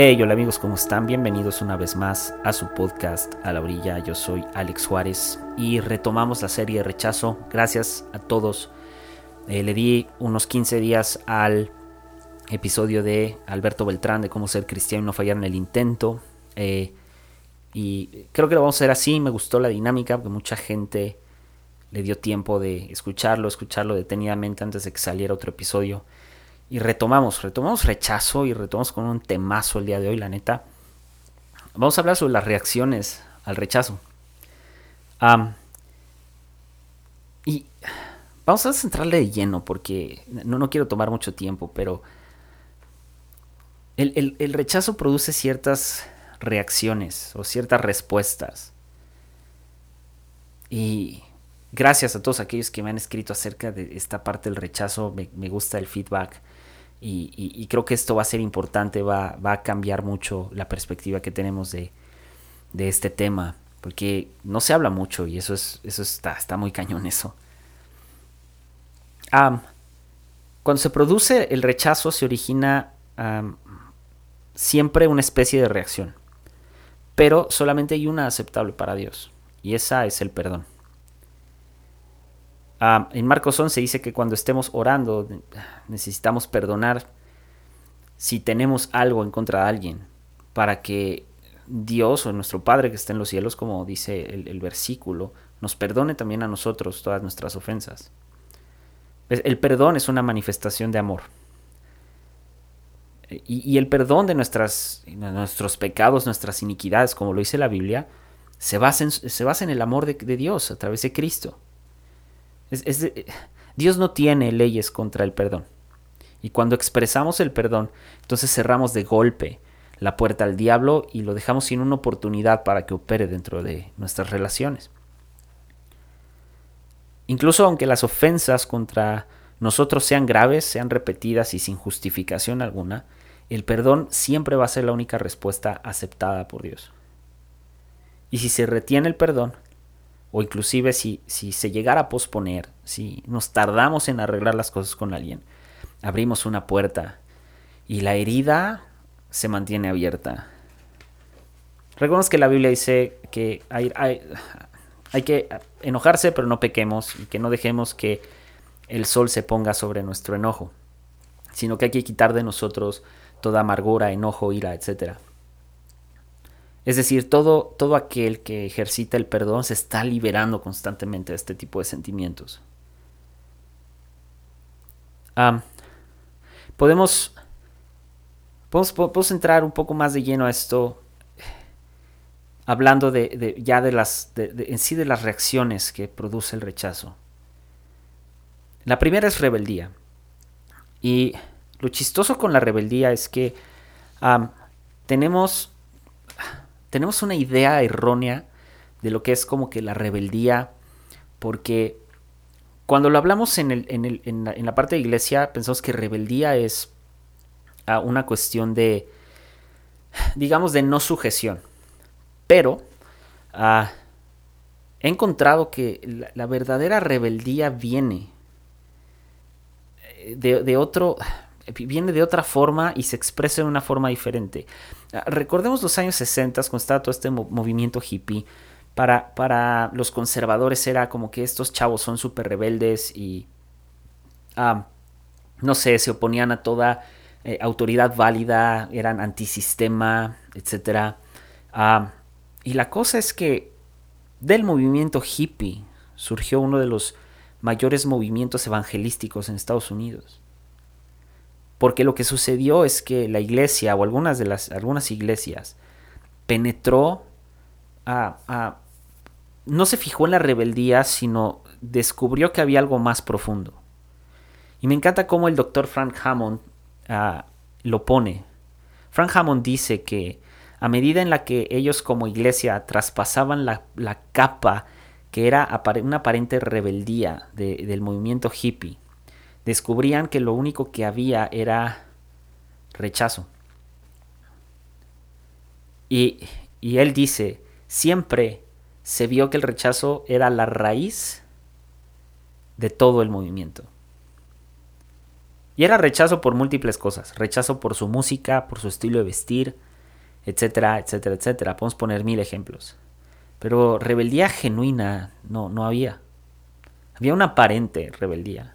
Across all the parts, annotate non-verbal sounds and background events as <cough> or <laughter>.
Hey, hola amigos, ¿cómo están? Bienvenidos una vez más a su podcast A la Orilla. Yo soy Alex Juárez y retomamos la serie de rechazo. Gracias a todos. Eh, le di unos 15 días al episodio de Alberto Beltrán de cómo ser cristiano y no fallar en el intento. Eh, y creo que lo vamos a hacer así. Me gustó la dinámica porque mucha gente le dio tiempo de escucharlo, escucharlo detenidamente antes de que saliera otro episodio. Y retomamos, retomamos rechazo y retomamos con un temazo el día de hoy, la neta. Vamos a hablar sobre las reacciones al rechazo. y vamos a centrarle de lleno porque no, no quiero tomar mucho tiempo, pero el, el rechazo produce ciertas reacciones o ciertas respuestas. Y gracias a todos aquellos que me han escrito acerca de esta parte del rechazo. Me, gusta el feedback. Y, creo que esto va a ser importante, va, va, a cambiar mucho la perspectiva que tenemos de, de este tema. Porque no se habla mucho y eso, es, eso está, está muy cañón eso. cuando se produce el rechazo se origina siempre una especie de reacción. Pero solamente hay una aceptable para Dios. Y esa es el perdón. Ah, en Marcos 11 dice que cuando estemos orando necesitamos perdonar si tenemos algo en contra de alguien para que Dios o nuestro Padre que está en los cielos, como dice el, versículo, nos perdone también a nosotros todas nuestras ofensas. El perdón es una manifestación de amor. Y, el perdón de nuestros pecados, nuestras iniquidades, como lo dice la Biblia, se basa en, se basa en el amor de Dios a través de Cristo. Dios no tiene leyes contra el perdón. Y cuando expresamos el perdón, entonces cerramos de golpe la puerta al diablo y lo dejamos sin una oportunidad para que opere dentro de nuestras relaciones. Incluso aunque las ofensas contra nosotros sean graves, sean repetidas y sin justificación alguna, el perdón siempre va a ser la única respuesta aceptada por Dios. Y si se retiene el perdón, o inclusive si, si se llegara a posponer, si nos tardamos en arreglar las cosas con alguien, abrimos una puerta y la herida se mantiene abierta. Reconozco que la Biblia dice que hay, hay, hay, que enojarse, pero no pequemos, y que no dejemos que el sol se ponga sobre nuestro enojo, sino que hay que quitar de nosotros toda amargura, enojo, ira, etcétera. Es decir, todo, todo aquel que ejercita el perdón se está liberando constantemente de este tipo de sentimientos. podemos, podemos, entrar un poco más de lleno a esto hablando de, ya de las en sí de las reacciones que produce el rechazo. La primera es rebeldía. Y lo chistoso con la rebeldía es que tenemos tenemos una idea errónea de lo que es como que la rebeldía, porque cuando lo hablamos en, el, en, la, parte de iglesia, pensamos que rebeldía es ah, una cuestión de, digamos, de no sujeción. Pero ah, he encontrado que la, verdadera rebeldía viene eh, de, de otro viene de otra forma y se expresa de una forma diferente. Ah, recordemos los años 60, cuando estaba todo este movimiento hippie. Para, para, los conservadores era como que estos chavos son súper rebeldes y, ah, no sé, se oponían a toda eh, autoridad válida, eran antisistema, etc. Ah, y la cosa es que del movimiento hippie surgió uno de los mayores movimientos evangelísticos en Estados Unidos. Porque lo que sucedió es que la iglesia o algunas de las algunas iglesias penetró a, no se fijó en la rebeldía, sino descubrió que había algo más profundo. Y me encanta cómo el doctor Frank Hammond ah, lo pone. Frank Hammond dice que a medida en la que ellos como iglesia traspasaban la, capa que era una aparente rebeldía del movimiento hippie, descubrían que lo único que había era rechazo. Y, él dice, siempre se vio que el rechazo era la raíz de todo el movimiento. Y era rechazo por múltiples cosas. Rechazo por su música, por su estilo de vestir, etcétera, etcétera, etcétera. Podemos poner mil ejemplos. Pero rebeldía genuina no, no había. Había una aparente rebeldía.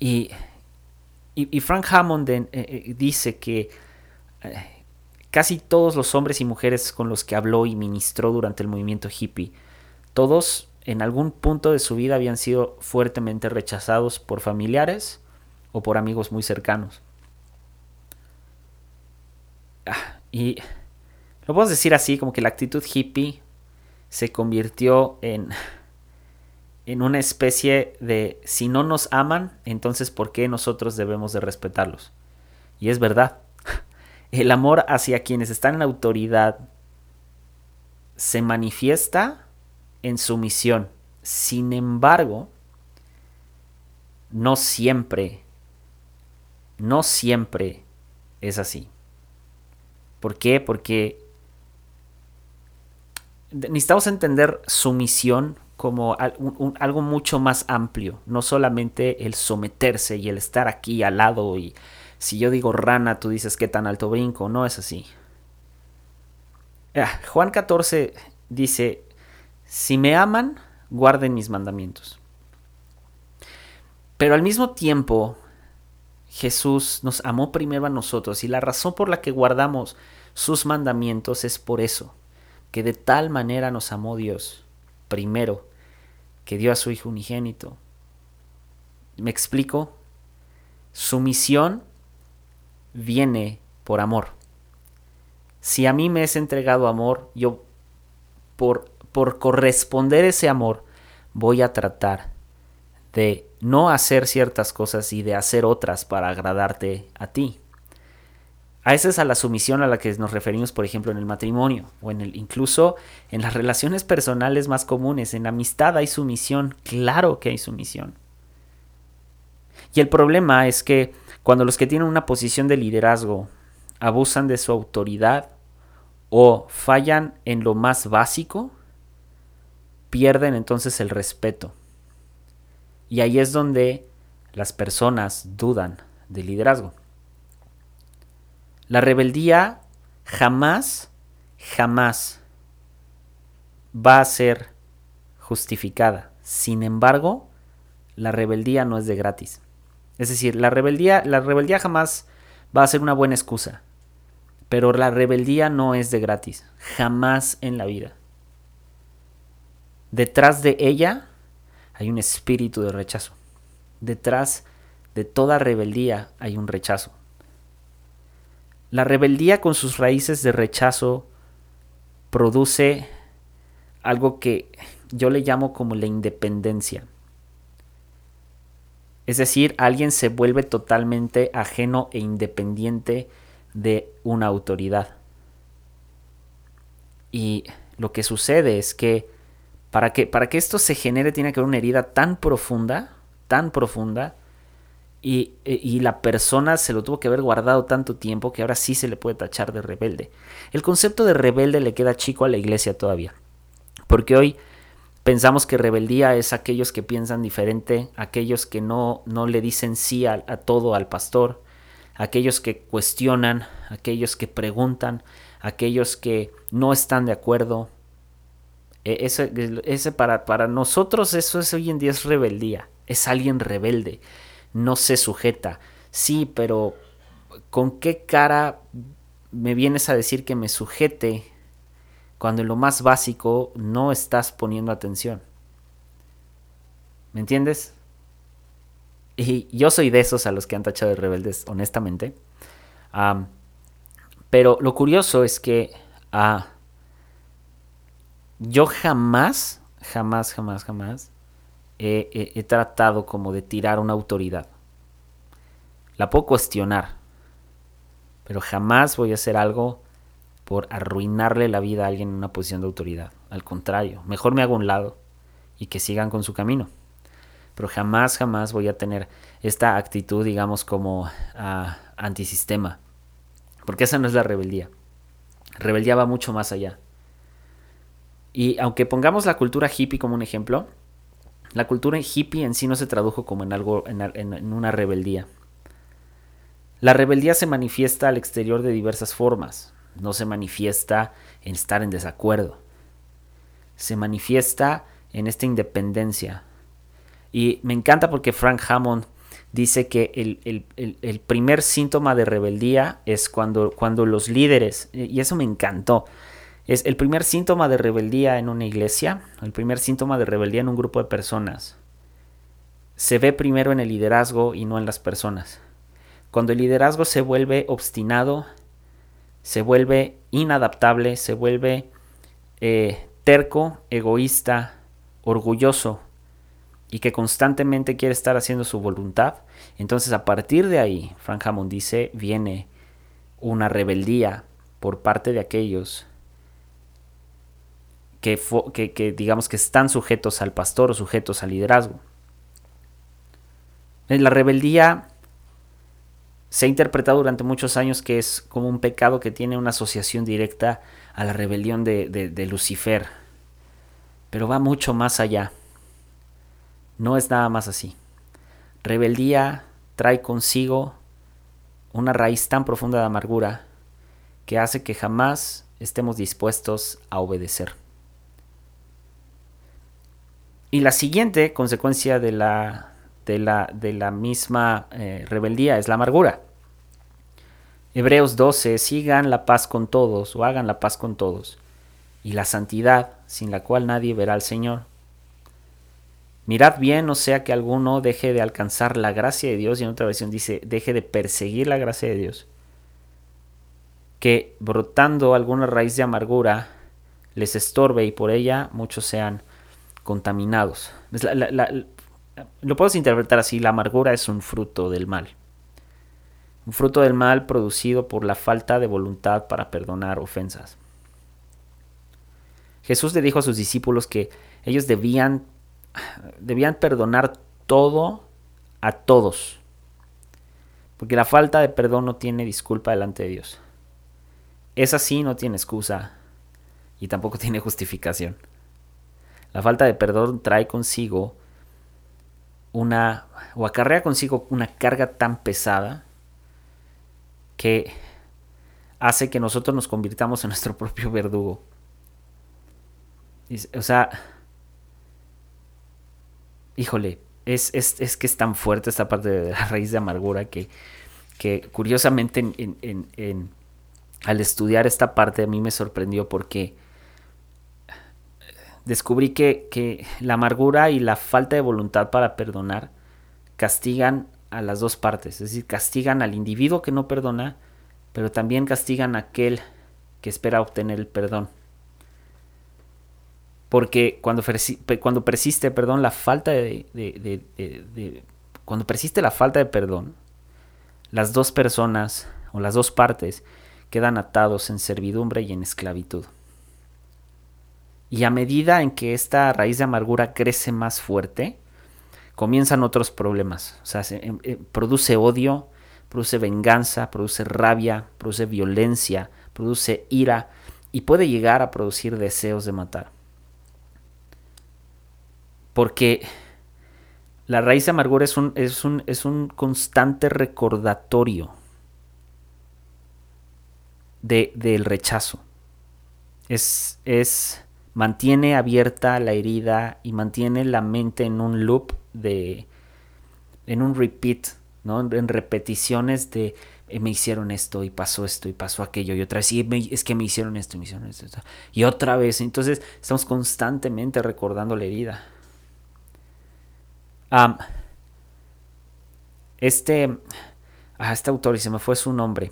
Y, y, Frank Hammond eh, eh, dice que eh, casi todos los hombres y mujeres con los que habló y ministró durante el movimiento hippie, todos en algún punto de su vida habían sido fuertemente rechazados por familiares o por amigos muy cercanos. Ah, y lo puedo decir así, como que la actitud hippie se convirtió en, en una especie de si no nos aman, entonces ¿por qué nosotros debemos de respetarlos? Y es verdad. <laughs> El amor hacia quienes están en autoridad se manifiesta en sumisión. Sin embargo, no siempre, no siempre es así. ¿Por qué? Porque necesitamos entender sumisión como algo mucho más amplio, no solamente el someterse y el estar aquí al lado y si yo digo rana, tú dices qué tan alto brinco, no es así. Ah, Juan 14 dice, si me aman, guarden mis mandamientos. Pero al mismo tiempo, Jesús nos amó primero a nosotros y la razón por la que guardamos sus mandamientos es por eso, que de tal manera nos amó Dios, primero, que dio a su Hijo unigénito. ¿Me explico? Su misión viene por amor. Si a mí me es entregado amor, yo por por corresponder ese amor, voy a tratar de no hacer ciertas cosas y de hacer otras para agradarte a ti. A esa es a la sumisión a la que nos referimos, por ejemplo, en el matrimonio o en el incluso en las relaciones personales más comunes. En amistad hay sumisión, claro que hay sumisión. Y el problema es que cuando los que tienen una posición de liderazgo abusan de su autoridad o fallan en lo más básico, pierden entonces el respeto. Y ahí es donde las personas dudan del liderazgo. La rebeldía jamás, jamás va a ser justificada. Sin embargo, la rebeldía no es de gratis. Es decir, la rebeldía, la rebeldía jamás va a ser una buena excusa. Pero la rebeldía no es de gratis. Jamás en la vida. Detrás de ella hay un espíritu de rechazo. Detrás de toda rebeldía hay un rechazo. La rebeldía con sus raíces de rechazo produce algo que yo le llamo como la independencia. Es decir, alguien se vuelve totalmente ajeno e independiente de una autoridad. Y lo que sucede es que para que, para que esto se genere tiene que haber una herida tan profunda, tan profunda, y, y, la persona se lo tuvo que haber guardado tanto tiempo que ahora sí se le puede tachar de rebelde. El concepto de rebelde le queda chico a la iglesia todavía, porque hoy pensamos que rebeldía es aquellos que piensan diferente, aquellos que no, no le dicen sí a, a todo al pastor, aquellos que cuestionan, aquellos que preguntan, aquellos que no están de acuerdo, e, ese, ese para, para nosotros eso es hoy en día es rebeldía. Es alguien rebelde. No se sujeta. Sí, pero ¿con qué cara me vienes a decir que me sujete cuando en lo más básico no estás poniendo atención? ¿Me entiendes? Y yo soy de esos a los que han tachado de rebeldes, honestamente. pero lo curioso es que a yo jamás, jamás, jamás, jamás he, tratado como de tirar una autoridad. La puedo cuestionar, pero jamás voy a hacer algo por arruinarle la vida a alguien en una posición de autoridad. Al contrario, mejor me hago un lado y que sigan con su camino. Pero jamás, jamás voy a tener esta actitud, digamos, como ah, antisistema. Porque esa no es la rebeldía. Rebeldía va mucho más allá. Y aunque pongamos la cultura hippie como un ejemplo, la cultura hippie en sí no se tradujo como en algo, en, una rebeldía. La rebeldía se manifiesta al exterior de diversas formas. No se manifiesta en estar en desacuerdo. Se manifiesta en esta independencia. Y me encanta porque Frank Hammond dice que el, primer síntoma de rebeldía es cuando, cuando los líderes, y eso me encantó, es el primer síntoma de rebeldía en una iglesia, el primer síntoma de rebeldía en un grupo de personas. Se ve primero en el liderazgo y no en las personas. Cuando el liderazgo se vuelve obstinado, se vuelve inadaptable, se vuelve eh, terco, egoísta, orgulloso y que constantemente quiere estar haciendo su voluntad, entonces a partir de ahí, Frank Hammond dice, viene una rebeldía por parte de aquellos que, digamos que están sujetos al pastor o sujetos al liderazgo. La rebeldía se ha interpretado durante muchos años que es como un pecado que tiene una asociación directa a la rebelión de, Lucifer. Pero va mucho más allá. No es nada más así. Rebeldía trae consigo una raíz tan profunda de amargura que hace que jamás estemos dispuestos a obedecer. Y la siguiente consecuencia de la de la, de la misma eh, rebeldía, es la amargura. Hebreos 12, sigan la paz con todos o hagan la paz con todos, y la santidad, sin la cual nadie verá al Señor. Mirad bien, no sea que alguno deje de alcanzar la gracia de Dios, y en otra versión dice, deje de perseguir la gracia de Dios, que brotando alguna raíz de amargura les estorbe y por ella muchos sean contaminados. Lo puedes interpretar así, la amargura es un fruto del mal. Un fruto del mal producido por la falta de voluntad para perdonar ofensas. Jesús le dijo a sus discípulos que ellos debían, debían perdonar todo a todos. Porque la falta de perdón no tiene disculpa delante de Dios. Es así, no tiene excusa y tampoco tiene justificación. La falta de perdón trae consigo una o acarrea consigo una carga tan pesada que hace que nosotros nos convirtamos en nuestro <laughs> propio verdugo. O sea, híjole, es, es, que es tan fuerte esta parte de la raíz de amargura que, que curiosamente en, al estudiar esta parte a mí me sorprendió porque descubrí que, la amargura y la falta de voluntad para perdonar castigan a las dos partes, es decir, castigan al individuo que no perdona, pero también castigan a aquel que espera obtener el perdón. Porque cuando, persiste, perdón, la falta de, cuando persiste la falta de perdón, las dos personas o las dos partes quedan atados en servidumbre y en esclavitud. Y a medida en que esta raíz de amargura crece más fuerte, comienzan otros problemas. O sea, se, em, eh, produce odio, produce venganza, produce rabia, produce violencia, produce ira y puede llegar a producir deseos de matar. Porque la raíz de amargura es un, es un, es un constante recordatorio de, del rechazo. Es, es mantiene abierta la herida y mantiene la mente en un loop de, en un repeat, ¿no? En repeticiones de eh, me hicieron esto y pasó esto y pasó aquello y otra vez, y es que me hicieron esto y me hicieron esto, y otra vez. Entonces estamos constantemente recordando la herida. este, ah, este autor, y se me fue su nombre,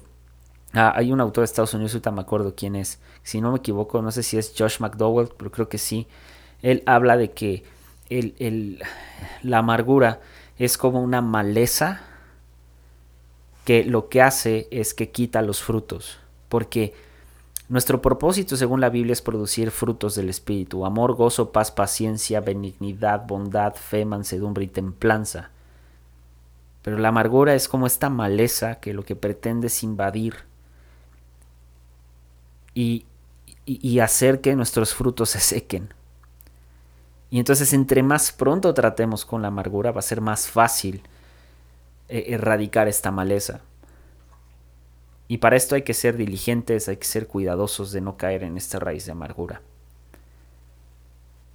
Ah, hay un autor de Estados Unidos, ahorita me acuerdo quién es. Si no me equivoco, no sé si es Josh McDowell, pero creo que sí. Él habla de que la amargura es como una maleza que lo que hace es que quita los frutos. Porque nuestro propósito, según la Biblia, es producir frutos del Espíritu. Amor, gozo, paz, paciencia, benignidad, bondad, fe, mansedumbre y templanza. Pero la amargura es como esta maleza que lo que pretende es invadir y, hacer que nuestros frutos se sequen. Y entonces entre más pronto tratemos con la amargura va a ser más fácil eh, erradicar esta maleza. Y para esto hay que ser diligentes, hay que ser cuidadosos de no caer en esta raíz de amargura.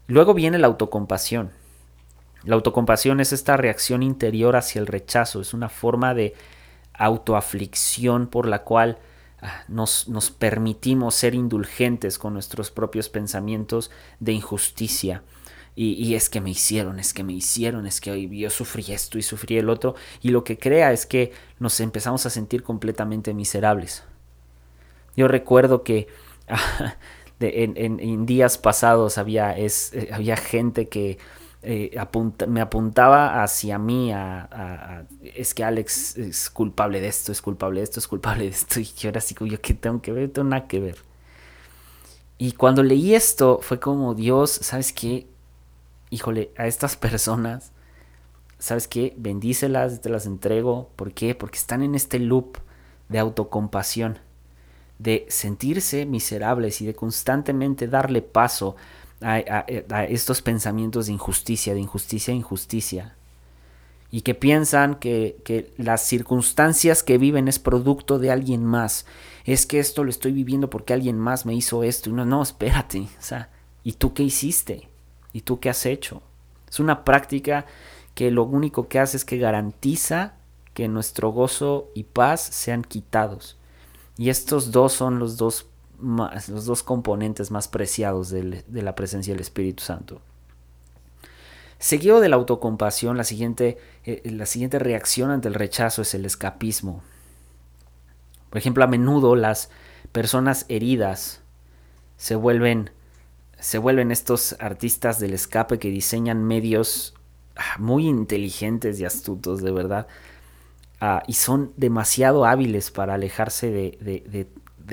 Luego viene la autocompasión. La autocompasión es esta reacción interior hacia el rechazo, es una forma de autoaflicción por la cual nos, nos, permitimos ser indulgentes con nuestros propios pensamientos de injusticia. Y, y, es que me hicieron, es que me hicieron, es que yo sufrí esto y sufrí el otro. Y lo que crea es que nos empezamos a sentir completamente miserables. Yo recuerdo que <laughs> en, días pasados había, es, eh, había gente que eh, me apuntaba hacia mí a, es que Alex es culpable de esto, es culpable de esto, es culpable de esto. <laughs> Y yo era así como yo que tengo que ver, tengo nada que ver. Y cuando leí esto fue como Dios, ¿sabes qué? Híjole, a estas personas, ¿sabes qué? Bendícelas, te las entrego. ¿Por qué? Porque están en este loop de autocompasión, de sentirse miserables y de constantemente darle paso a, estos pensamientos de injusticia, de injusticia, injusticia. Y que piensan que, que, las circunstancias que viven es producto de alguien más. Es que esto lo estoy viviendo porque alguien más me hizo esto. Y no, no, espérate. O sea, ¿y tú qué hiciste? ¿Y tú qué has hecho? Es una práctica que lo único que hace es que garantiza que nuestro gozo y paz sean quitados. Y estos dos son los dos los dos componentes más preciados de la presencia del Espíritu Santo. Seguido de la autocompasión, la siguiente, eh, la siguiente reacción ante el rechazo es el escapismo. Por ejemplo, a menudo las personas heridas se vuelven, se vuelven estos artistas del escape que diseñan medios ah, muy inteligentes y astutos, de verdad, ah, y son demasiado hábiles para alejarse de, de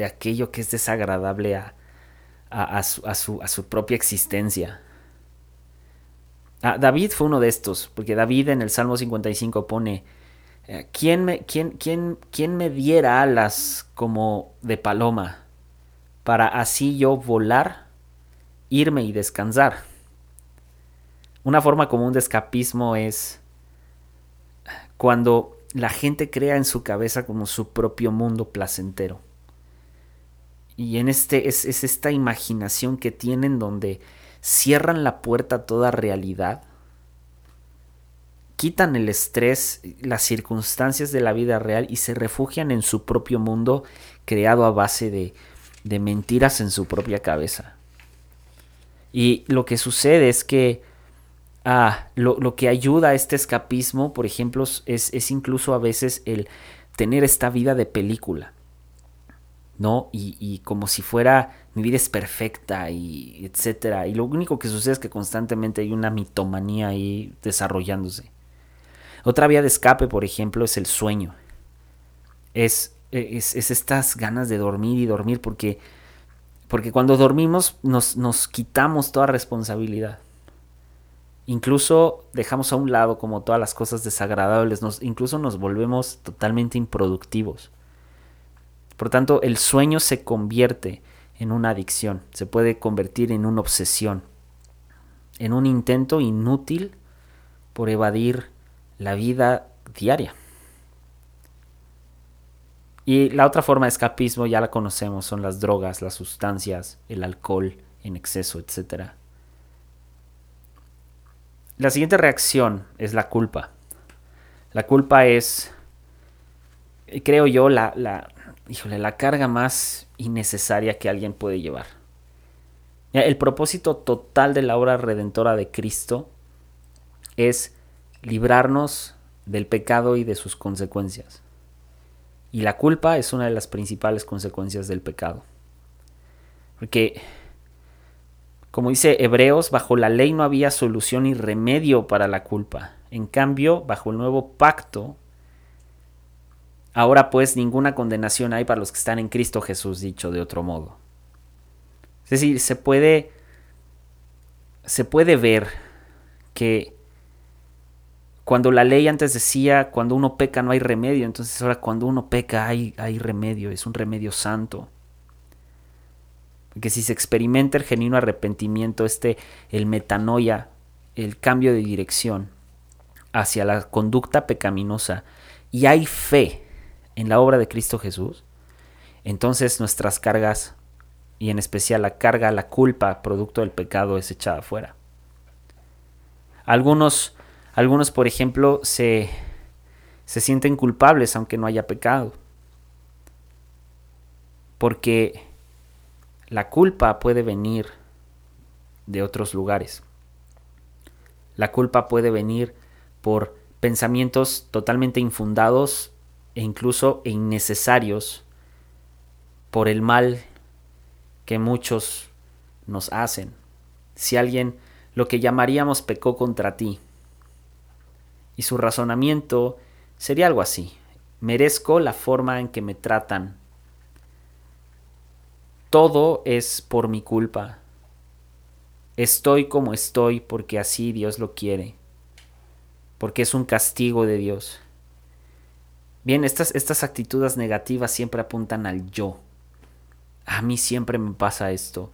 aquello que es desagradable a, a, su, a, su, propia existencia. Ah, David fue uno de estos, porque David en el Salmo 55 pone, eh, ¿quién me, quién, quién, quién me diera alas como de paloma para así yo volar, irme y descansar? Una forma común de escapismo es cuando la gente crea en su cabeza como su propio mundo placentero. Y en este es, esta imaginación que tienen donde cierran la puerta a toda realidad, quitan el estrés, las circunstancias de la vida real y se refugian en su propio mundo creado a base de, de mentiras en su propia cabeza. Y lo que sucede es que ah, lo, lo, que ayuda a este escapismo, por ejemplo, es, es incluso a veces el tener esta vida de película. ¿No? Y, como si fuera mi vida es perfecta y etcétera. Y lo único que sucede es que constantemente hay una mitomanía ahí desarrollándose. Otra vía de escape, por ejemplo, es el sueño. Es, es, estas ganas de dormir y dormir porque, porque cuando dormimos nos, nos quitamos toda responsabilidad. Incluso dejamos a un lado como todas las cosas desagradables, nos, incluso nos volvemos totalmente improductivos. Por tanto, el sueño se convierte en una adicción, se puede convertir en una obsesión, en un intento inútil por evadir la vida diaria. Y la otra forma de escapismo ya la conocemos, son las drogas, las sustancias, el alcohol en exceso, etc. La siguiente reacción es la culpa. La culpa es, creo yo, la, la, híjole, la carga más innecesaria que alguien puede llevar. El propósito total de la obra redentora de Cristo es librarnos del pecado y de sus consecuencias. Y la culpa es una de las principales consecuencias del pecado. Porque, como dice Hebreos, bajo la ley no había solución y remedio para la culpa. En cambio, bajo el nuevo pacto, Ahora pues ninguna condenación hay para los que están en Cristo Jesús, dicho de otro modo. Es decir, se puede, se puede ver que cuando la ley antes decía, cuando uno peca no hay remedio, entonces ahora cuando uno peca hay, hay remedio, es un remedio santo. Que si se experimenta el genuino arrepentimiento, este, el metanoia, el cambio de dirección hacia la conducta pecaminosa, y hay fe en la obra de Cristo Jesús, entonces nuestras cargas, y en especial la carga, la culpa, producto del pecado, es echada fuera. Algunos, algunos por ejemplo, se, se sienten culpables aunque no haya pecado. Porque la culpa puede venir de otros lugares. La culpa puede venir por pensamientos totalmente infundados e incluso innecesarios por el mal que muchos nos hacen. Si alguien lo que llamaríamos pecó contra ti, y su razonamiento sería algo así, merezco la forma en que me tratan. Todo es por mi culpa. Estoy como estoy porque así Dios lo quiere, porque es un castigo de Dios. Bien, estas, estas actitudes negativas siempre apuntan al yo. A mí siempre me pasa esto.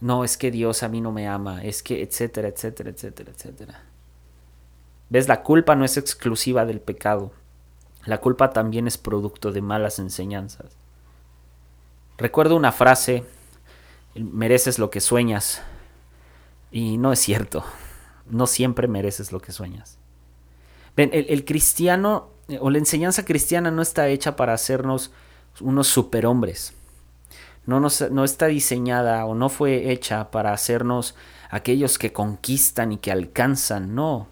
No, es que Dios a mí no me ama, es que, etcétera, etcétera, etcétera, etcétera. ¿Ves? La culpa no es exclusiva del pecado. La culpa también es producto de malas enseñanzas. Recuerdo una frase, mereces lo que sueñas, y no es cierto. No siempre mereces lo que sueñas. Ven, el, cristiano o la enseñanza cristiana no está hecha para hacernos unos superhombres. No, no está diseñada o no fue hecha para hacernos aquellos que conquistan y que alcanzan. No.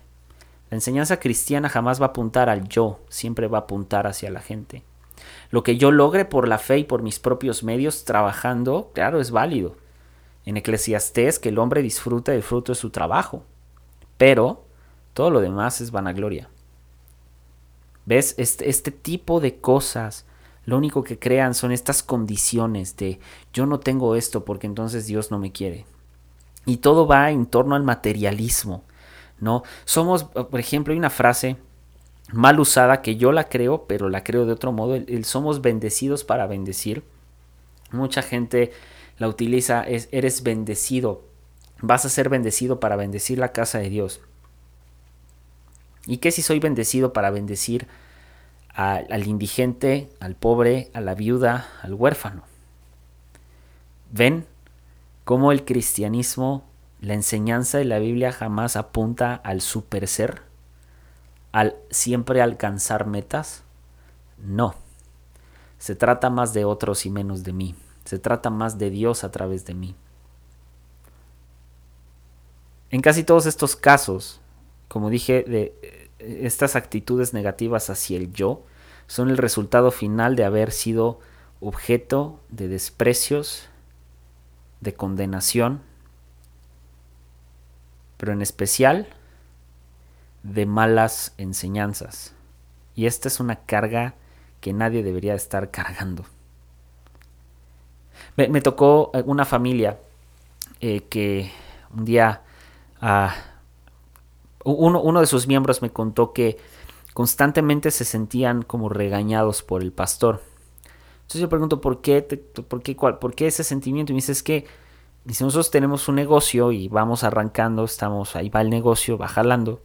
La enseñanza cristiana jamás va a apuntar al yo, siempre va a apuntar hacia la gente. Lo que yo logre por la fe y por mis propios medios trabajando, claro, es válido en Eclesiastés que el hombre disfruta del fruto de su trabajo, pero todo lo demás es vanagloria. ¿Ves? Este, tipo de cosas lo único que crean son estas condiciones de yo no tengo esto porque entonces Dios no me quiere. Y todo va en torno al materialismo, ¿no? Somos, por ejemplo, hay una frase mal usada que yo la creo, pero la creo de otro modo, el somos bendecidos para bendecir. Mucha gente la utiliza es eres bendecido. Vas a ser bendecido para bendecir la casa de Dios. ¿Y qué si soy bendecido para bendecir al indigente, al pobre, a la viuda, al huérfano? ¿Ven cómo el cristianismo, la enseñanza de la Biblia jamás apunta al super ser? ¿Al siempre alcanzar metas? No. Se trata más de otros y menos de mí. Se trata más de Dios a través de mí. En casi todos estos casos, como dije, de estas actitudes negativas hacia el yo son el resultado final de haber sido objeto de desprecios, de condenación, pero en especial de malas enseñanzas. Y esta es una carga que nadie debería estar cargando. Me, tocó eh, una familia eh, que un día ah, uno, de sus miembros me contó que constantemente se sentían como regañados por el pastor. Entonces yo pregunto, ¿por qué, por qué, cuál, por qué ese sentimiento? Y me dice, es que nosotros tenemos un negocio y vamos arrancando, estamos, ahí va el negocio, va jalando,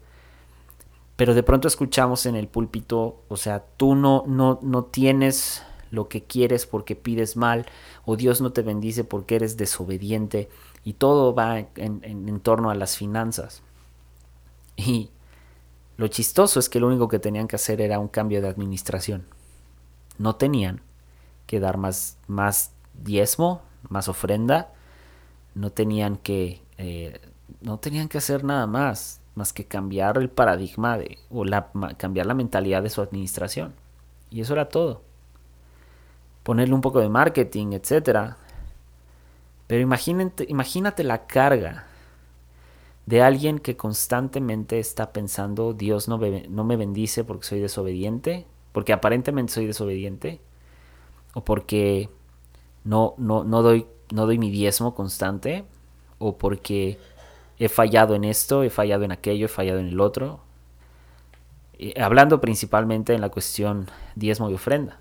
pero de pronto escuchamos en el púlpito, o sea, tú no, no, no tienes lo que quieres porque pides mal, o Dios no te bendice porque eres desobediente, y todo va en, torno a las finanzas. Y lo chistoso es que lo único que tenían que hacer era un cambio de administración. No tenían que dar más, más diezmo, más ofrenda, no tenían que, eh, no tenían que hacer nada más, más que cambiar el paradigma de, o la, cambiar la mentalidad de su administración. Y eso era todo ponerle un poco de marketing, etc. Pero imagínate, imagínate la carga de alguien que constantemente está pensando, Dios no me, bendice porque soy desobediente, porque aparentemente soy desobediente, o porque no, no, no, doy, no doy mi diezmo constante, o porque he fallado en esto, he fallado en aquello, he fallado en el otro. hablando principalmente en la cuestión diezmo y ofrenda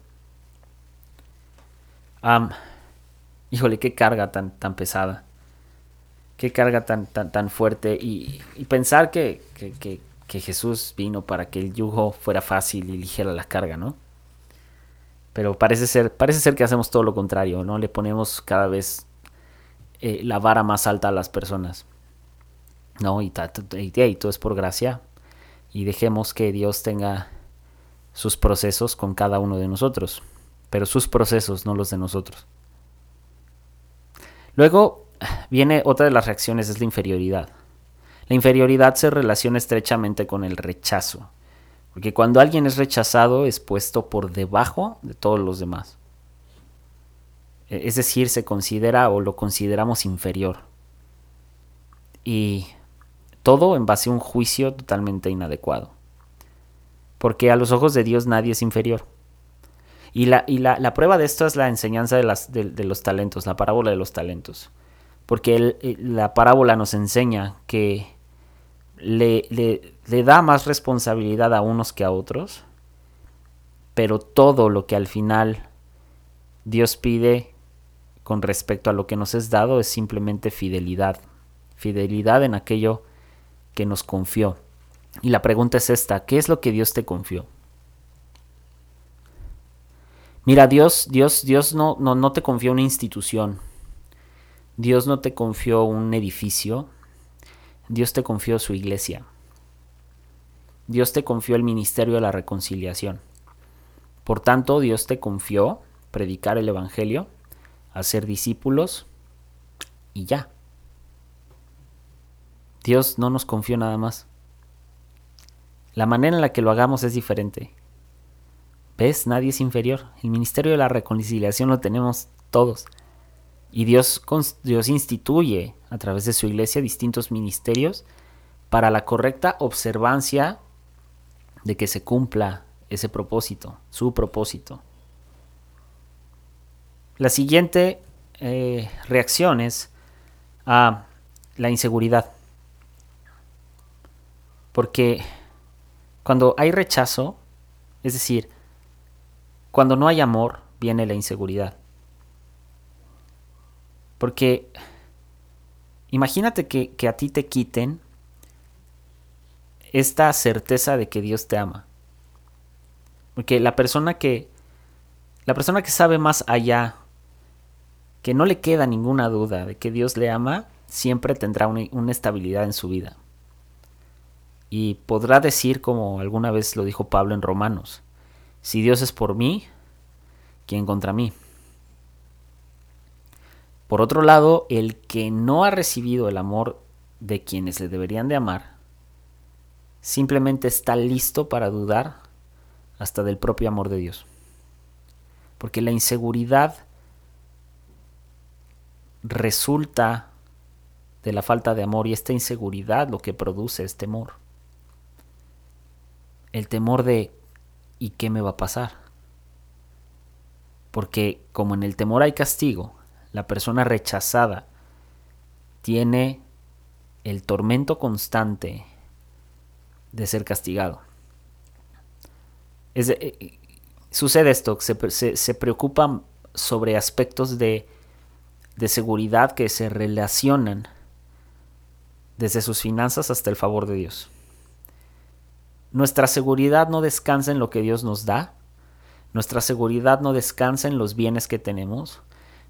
híjole, qué carga tan, tan pesada. Qué carga tan, tan, tan fuerte. Y, pensar que, Jesús vino para que el yugo fuera fácil y ligera la carga, ¿no? Pero parece ser, parece ser que hacemos todo lo contrario, ¿no? Le ponemos cada vez eh, la vara más alta a las personas. No, y todo es por gracia. Y dejemos que Dios tenga sus procesos con cada uno de nosotros. Pero sus procesos, no los de nosotros. Luego viene otra de las reacciones, es la inferioridad. La inferioridad se relaciona estrechamente con el rechazo. Porque cuando alguien es rechazado es puesto por debajo de todos los demás. E, es decir, se considera o lo consideramos inferior. Y todo en base a un juicio totalmente inadecuado. Porque a los ojos de Dios nadie es inferior. Y la, y la, prueba de esto es la enseñanza de, las, de, los talentos, la parábola de los talentos. Porque la parábola nos enseña que le, le, da más responsabilidad a unos que a otros, pero todo lo que al final Dios pide con respecto a lo que nos es dado es simplemente fidelidad, fidelidad en aquello que nos confió. Y la pregunta es esta, ¿qué es lo que Dios te confió? Mira, Dios, Dios, Dios no, no, no te confió una institución. Dios no te confió un edificio. Dios te confió su iglesia. Dios te confió el ministerio de la reconciliación. Por tanto, Dios te confió predicar el Evangelio, hacer discípulos y ya. Dios no nos confió nada más. La manera en la que lo hagamos es diferente. ¿Ves? Nadie es inferior. El ministerio de la reconciliación lo tenemos todos. Y Dios, Dios instituye a través de su iglesia distintos ministerios para la correcta observancia de que se cumpla ese propósito, su propósito. La siguiente eh, reacción es a la inseguridad. Porque cuando hay rechazo, es decir, cuando no hay amor, viene la inseguridad. Porque imagínate que, a ti te quiten esta certeza de que Dios te ama. Porque la persona que la persona que sabe más allá, que no le queda ninguna duda de que Dios le ama, siempre tendrá una, una, estabilidad en su vida. Y podrá decir, como alguna vez lo dijo Pablo en Romanos, si Dios es por mí, ¿quién contra mí? Por otro lado, el que no ha recibido el amor de quienes le deberían de amar, simplemente está listo para dudar hasta del propio amor de Dios. Porque la inseguridad resulta de la falta de amor y esta inseguridad lo que produce es temor. El temor de ¿y qué me va a pasar? Porque como en el temor hay castigo, la persona rechazada tiene el tormento constante de ser castigado. Eh, sucede esto, se, se, preocupan sobre aspectos de, de seguridad que se relacionan desde sus finanzas hasta el favor de Dios. Nuestra seguridad no descansa en lo que Dios nos da. Nuestra seguridad no descansa en los bienes que tenemos.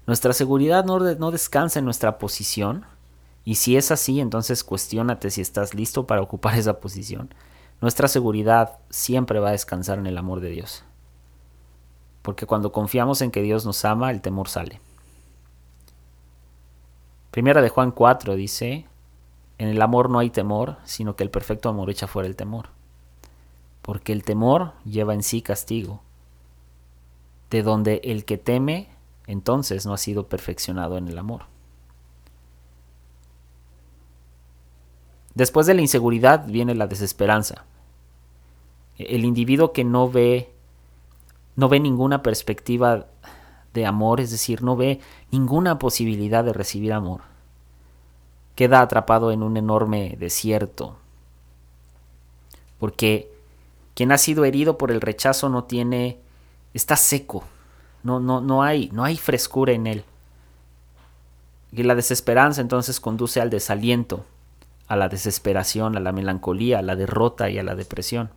Nuestra seguridad no, no descansa en nuestra posición. Y si es así, entonces cuestionate si estás listo para ocupar esa posición. Nuestra seguridad siempre va a descansar en el amor de Dios. Porque cuando confiamos en que Dios nos ama, el temor sale. Primera de Juan 4 dice, en el amor no hay temor, sino que el perfecto amor echa fuera el temor porque el temor lleva en sí castigo, de donde el que teme entonces no ha sido perfeccionado en el amor. Después de la inseguridad viene la desesperanza. El individuo que no ve no ve ninguna perspectiva de amor, es decir, no ve ninguna posibilidad de recibir amor. Queda atrapado en un enorme desierto. Porque quien ha sido herido por el rechazo no tiene, está seco, no, no, no, hay, no hay frescura en él. Y la desesperanza entonces conduce al desaliento, a la desesperación, a la melancolía, a la derrota y a la depresión.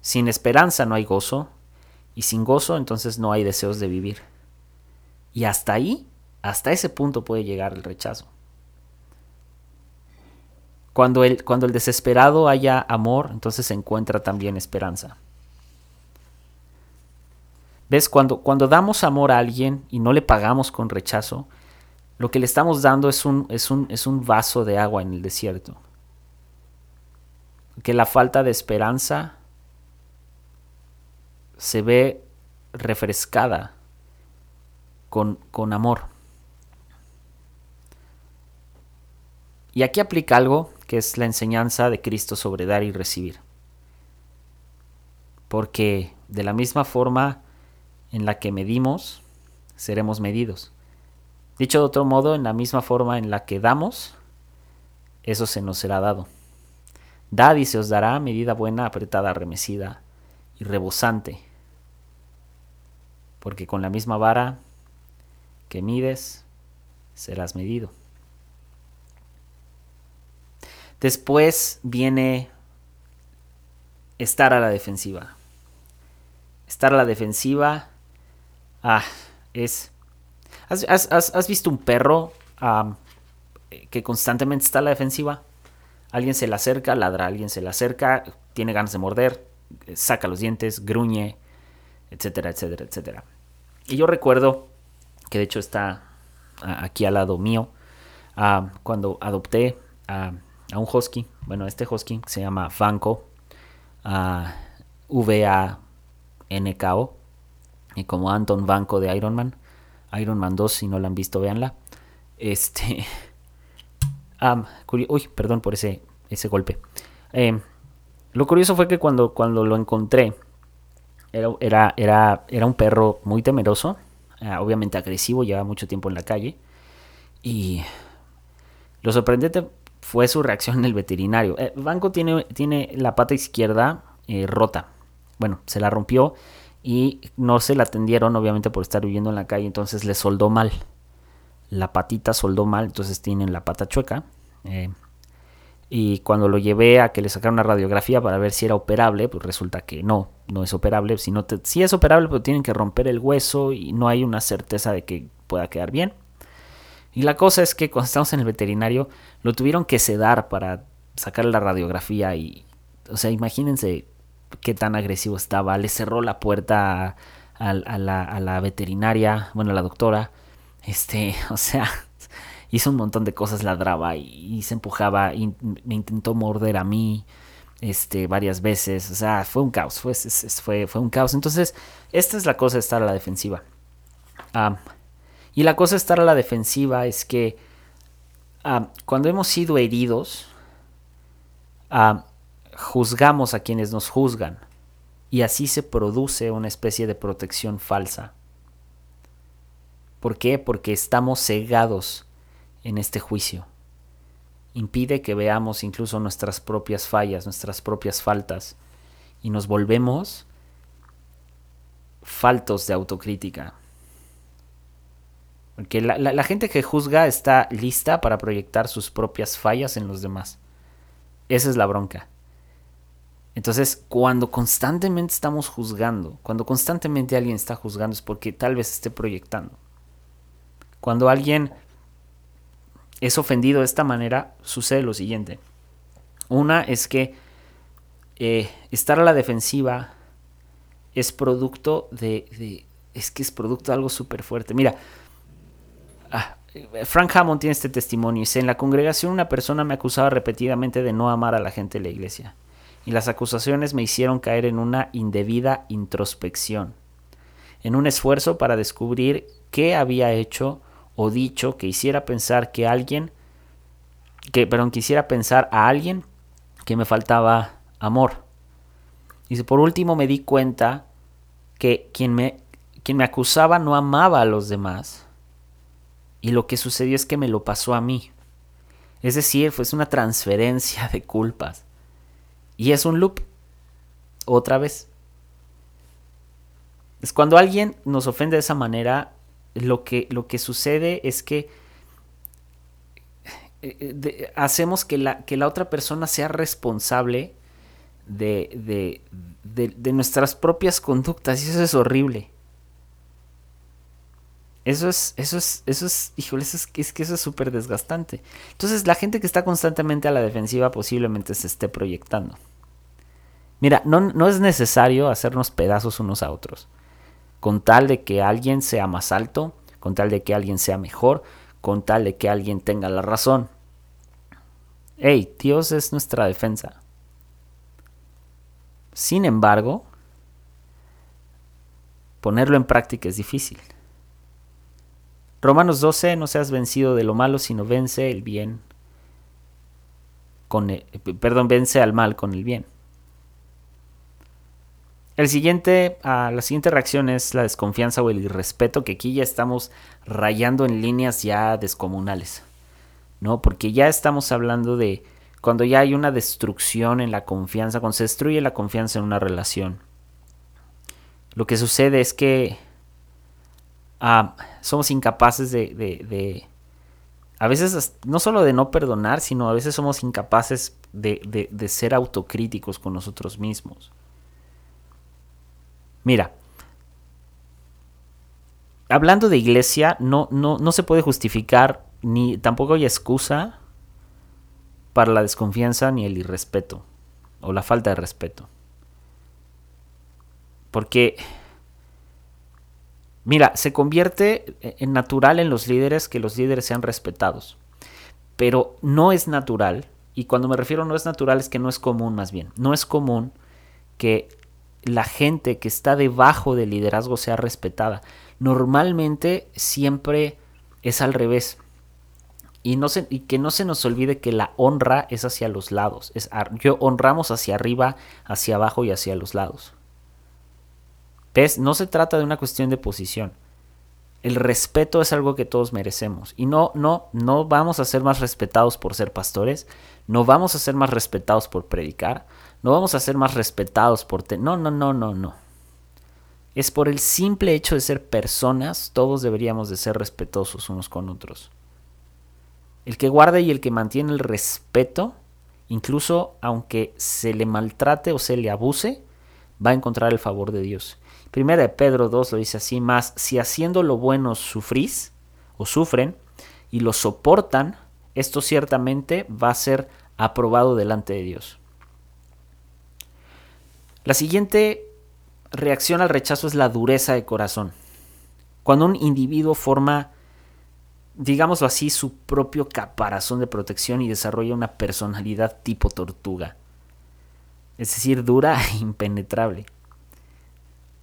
Sin esperanza no hay gozo, Y sin gozo, entonces no hay deseos de vivir. Y hasta ahí, hasta ese punto puede llegar el rechazo. Cuando el, cuando el desesperado haya amor, entonces se encuentra también esperanza. ¿Ves? Cuando, cuando damos amor a alguien y no le pagamos con rechazo, lo que le estamos dando es un, es un, es un vaso de agua en el desierto. Que la falta de esperanza se ve refrescada con, con amor. Y aquí aplica algo que es la enseñanza de Cristo sobre dar y recibir. Porque de la misma forma en la que medimos, seremos medidos. Dicho de otro modo, en la misma forma en la que damos, eso se nos será dado. Dad y se os dará medida buena, apretada, remecida y rebosante. Porque con la misma vara que mides, serás medido. Después viene estar a la defensiva. Estar a la defensiva Ah, es... ¿Has, visto un perro que constantemente está a la defensiva? Alguien se le acerca, ladra, alguien se le acerca, tiene ganas de morder, saca los dientes, gruñe, etcétera, etcétera, etcétera. Y yo recuerdo, que de hecho está aquí al lado mío, cuando adopté a, un husky, bueno, este husky se llama Vanko, V-A-N-K-O, como Anton Banco de Iron Man. Iron Man 2, si no la han visto, véanla. Este. <laughs> uy, perdón por ese, ese golpe. Em, lo curioso fue que cuando, cuando lo encontré, era, era, era, un perro muy temeroso, eh, obviamente agresivo, llevaba mucho tiempo en la calle. Y lo sorprendente fue su reacción en el veterinario. Eh, Banco tiene, tiene la pata izquierda eh, rota. Bueno, se la rompió y no se la atendieron obviamente por estar viviendo en la calle, entonces le soldó mal. La patita soldó mal, entonces tienen la pata chueca. Eh, y cuando lo llevé a que le sacaran una radiografía para ver si era operable, pues resulta que no, no es operable. Si, no si es operable, pero tienen que romper el hueso y no hay una certeza de que pueda quedar bien. Y la cosa es que cuando estamos en el veterinario, lo tuvieron que sedar para sacar la radiografía y, o sea, imagínense qué tan agresivo estaba. Le cerró la puerta a, la, veterinaria, bueno, a la doctora. Este, <laughs> o sea, hizo un montón de cosas, ladraba y, se empujaba me intentó morder a mí este, varias veces. O sea, fue un caos, fue, fue, fue un caos. Entonces, esta es la cosa de estar a la defensiva. y la cosa de estar a la defensiva es que cuando hemos sido heridos, juzgamos a quienes nos juzgan y así se produce una especie de protección falsa. ¿Por qué? Porque estamos cegados en este juicio. Impide que veamos incluso nuestras propias fallas, nuestras propias faltas y nos volvemos faltos de autocrítica. Porque la, la, gente que juzga está lista para proyectar sus propias fallas en los demás. Esa es la bronca. Entonces, cuando constantemente estamos juzgando, cuando constantemente alguien está juzgando es porque tal vez esté proyectando. Cuando alguien es ofendido de esta manera, sucede lo siguiente. Una es que eh, estar a la defensiva es producto de, es que es producto de algo súper fuerte. Mira, ah, Frank Hammond tiene este testimonio. Dice, en la congregación una persona me acusaba repetidamente de no amar a la gente de la iglesia y las acusaciones me hicieron caer en una indebida introspección, en un esfuerzo para descubrir qué había hecho o dicho que hiciera pensar que alguien, que, perdón, quisiera pensar a alguien que me faltaba amor. Y por último me di cuenta que quien me, quien me acusaba no amaba a los demás. Y lo que sucedió es que me lo pasó a mí. Es decir, fue una transferencia de culpas. Y es un loop. Otra vez. Es cuando alguien nos ofende de esa manera, lo que, lo que sucede es que eh, hacemos que la, que la otra persona sea responsable de, de, nuestras propias conductas y eso es horrible. Eso es, eso es, eso es, híjole, es, es que eso es súper desgastante. Entonces la gente que está constantemente a la defensiva posiblemente se esté proyectando. Mira, no, no es necesario hacernos pedazos unos a otros. Con tal de que alguien sea más alto, con tal de que alguien sea mejor, con tal de que alguien tenga la razón. Hey, Dios es nuestra defensa. Sin embargo, ponerlo en práctica es difícil. Romanos 12, no seas vencido de lo malo, sino vence el bien con el, perdón, vence al mal con el bien. El siguiente, ah, la siguiente reacción es la desconfianza o el irrespeto, que aquí ya estamos rayando en líneas ya descomunales, ¿no? Porque ya estamos hablando de cuando ya hay una destrucción en la confianza, cuando se destruye la confianza en una relación. Lo que sucede es que somos incapaces de, de, a veces no solo de no perdonar, sino a veces somos incapaces de, de ser autocríticos con nosotros mismos. Mira, hablando de iglesia, no, no, no se puede justificar ni tampoco hay excusa para la desconfianza ni el irrespeto o la falta de respeto. Porque, mira, se convierte en natural en los líderes que los líderes sean respetados. Pero no es natural, y cuando me refiero no es natural es que no es común más bien, no es común que la gente que está debajo del liderazgo sea respetada. Normalmente siempre es al revés. Y, no se, y que no se nos olvide que la honra es hacia los lados. Yo honramos hacia arriba, hacia abajo y hacia los lados. ¿Ves? No se trata de una cuestión de posición. El respeto es algo que todos merecemos. Y no, no, no vamos a ser más respetados por ser pastores. No vamos a ser más respetados por predicar. No vamos a ser más respetados por... no, no, no, no, no. Es por el simple hecho de ser personas, todos deberíamos de ser respetuosos unos con otros. El que guarda y el que mantiene el respeto, incluso aunque se le maltrate o se le abuse, va a encontrar el favor de Dios. Primera de Pedro 2 lo dice así, más si haciendo lo bueno sufrís o sufren y lo soportan, esto ciertamente va a ser aprobado delante de Dios. La siguiente reacción al rechazo es la dureza de corazón. Cuando un individuo forma, digámoslo así, su propio caparazón de protección y desarrolla una personalidad tipo tortuga. Es decir, dura e impenetrable.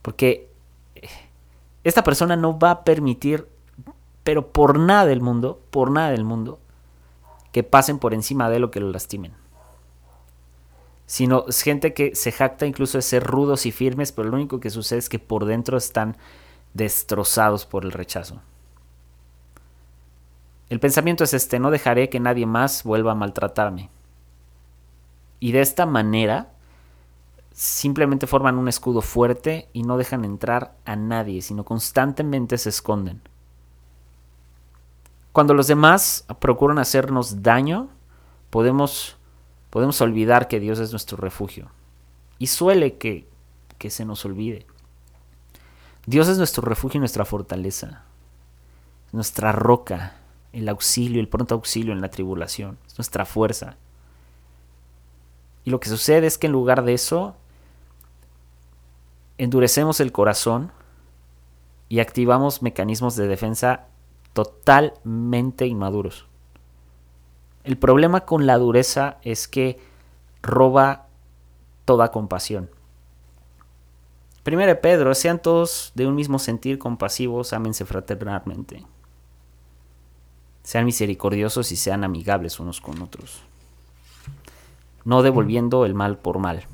Porque eh, esta persona no va a permitir, pero por nada del mundo, por nada del mundo, que pasen por encima de lo que lo lastimen sino es gente que se jacta incluso de ser rudos y firmes, pero lo único que sucede es que por dentro están destrozados por el rechazo. El pensamiento es este, no dejaré que nadie más vuelva a maltratarme. Y de esta manera simplemente forman un escudo fuerte y no dejan entrar a nadie, sino constantemente se esconden. Cuando los demás procuran hacernos daño, podemos podemos olvidar que Dios es nuestro refugio. Y suele que, que se nos olvide. Dios es nuestro refugio y nuestra fortaleza, nuestra roca, el auxilio, el pronto auxilio en la tribulación, es nuestra fuerza. Y lo que sucede es que en lugar de eso, endurecemos el corazón y activamos mecanismos de defensa totalmente inmaduros. El problema con la dureza es que roba toda compasión. Primero Pedro, sean todos de un mismo sentir compasivos, ámense fraternalmente. Sean misericordiosos y sean amigables unos con otros. No devolviendo el mal por mal.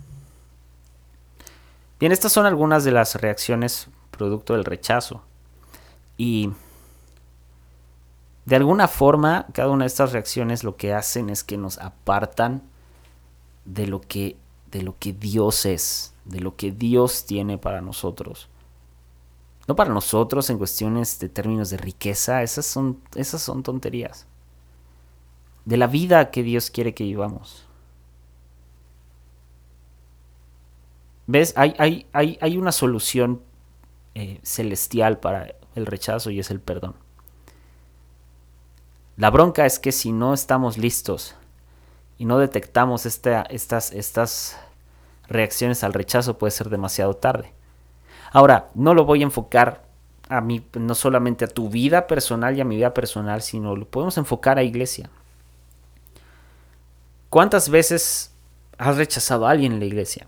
Bien, estas son algunas de las reacciones producto del rechazo. Y de alguna forma, cada una de estas reacciones lo que hacen es que nos apartan de lo que, de lo que Dios es, de lo que Dios tiene para nosotros. No para nosotros en cuestiones de términos de riqueza, esas son, esas son tonterías. De la vida que Dios quiere que vivamos. ¿Ves? Hay, hay, hay, hay una solución eh, celestial para el rechazo y es el perdón. La bronca es que si no estamos listos y no detectamos estas, estas reacciones al rechazo puede ser demasiado tarde. Ahora, no lo voy a enfocar a mí, no solamente a tu vida personal y a mi vida personal, sino lo podemos enfocar a iglesia. ¿Cuántas veces has rechazado a alguien en la iglesia?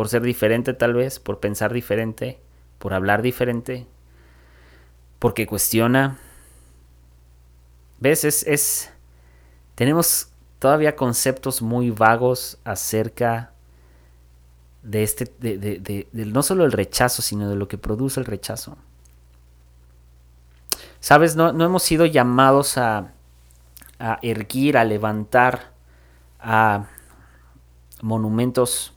Por ser diferente tal vez, por pensar diferente, por hablar diferente, porque cuestiona. ¿Ves? Es, tenemos todavía conceptos muy vagos acerca de este, de, de, no solo el rechazo, sino de lo que produce el rechazo. Sabes, no, no hemos sido llamados a, a erguir, a levantar a monumentos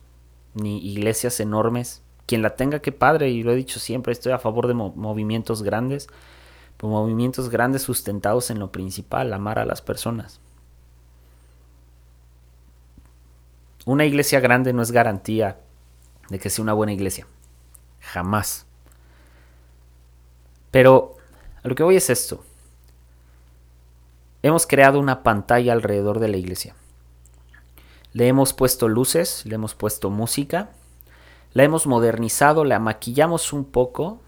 ni iglesias enormes. Quien la tenga, que padre, y lo he dicho siempre, estoy a favor de movimientos grandes, movimientos grandes sustentados en lo principal, amar a las personas. Una iglesia grande no es garantía de que sea una buena iglesia. Jamás. Pero a lo que voy es esto. Hemos creado una pantalla alrededor de la iglesia. Le hemos puesto luces, le hemos puesto música, la hemos modernizado, la maquillamos un poco,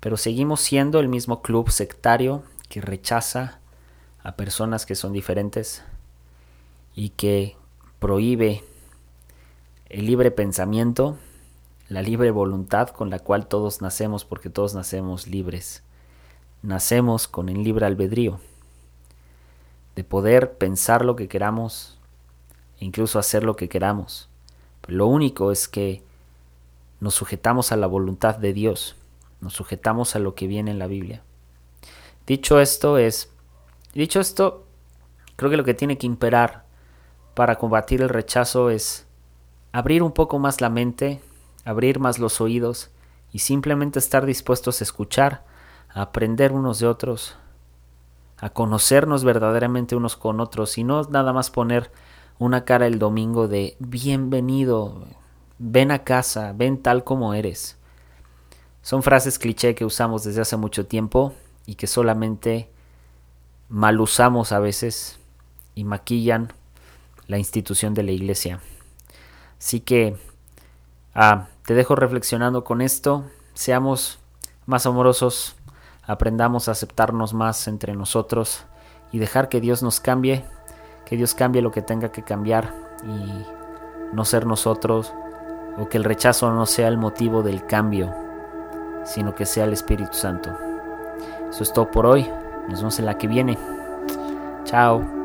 pero seguimos siendo el mismo club sectario que rechaza a personas que son diferentes y que prohíbe el libre pensamiento, la libre voluntad con la cual todos nacemos porque todos nacemos libres. Nacemos con el libre albedrío de poder pensar lo que queramos incluso hacer lo que queramos. lo único es que nos sujetamos a la voluntad de Dios, nos sujetamos a lo que viene en la Biblia. Dicho esto es, dicho esto, creo que lo que tiene que imperar para combatir el rechazo es abrir un poco más la mente, abrir más los oídos y simplemente estar dispuestos a escuchar, a aprender unos de otros, a conocernos verdaderamente unos con otros y no nada más poner una cara el domingo de bienvenido, ven a casa, ven tal como eres. Son frases cliché que usamos desde hace mucho tiempo y que solamente mal usamos a veces y maquillan la institución de la iglesia. Así que ah, te dejo reflexionando con esto. Seamos más amorosos, aprendamos a aceptarnos más entre nosotros y dejar que Dios nos cambie, que Dios cambie lo que tenga que cambiar y no ser nosotros o que el rechazo no sea el motivo del cambio, sino que sea el Espíritu Santo. Eso es todo por hoy. Nos vemos en la que viene. Chao.